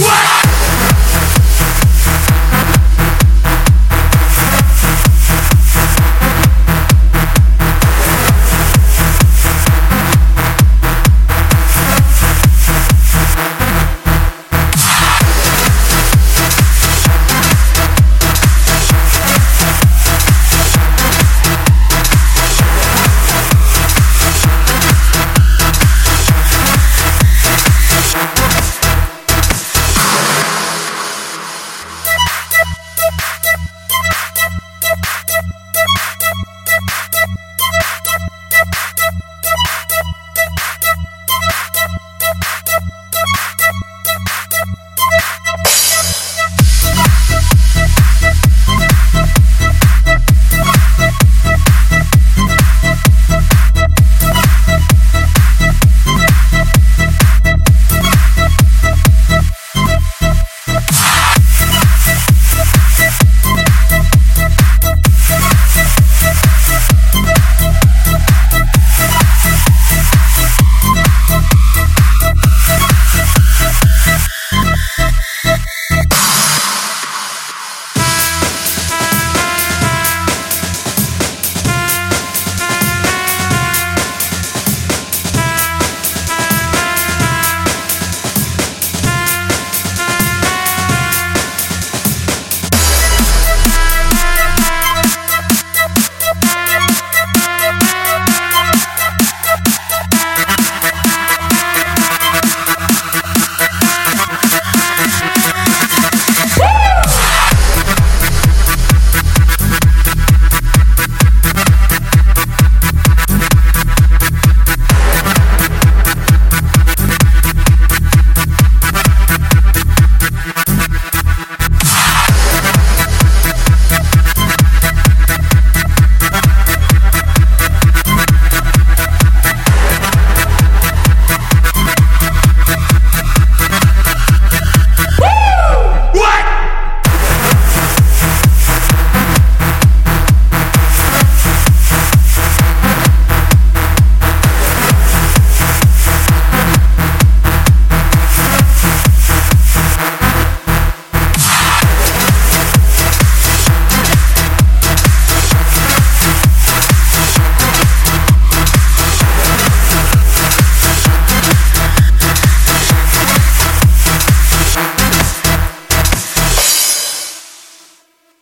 What?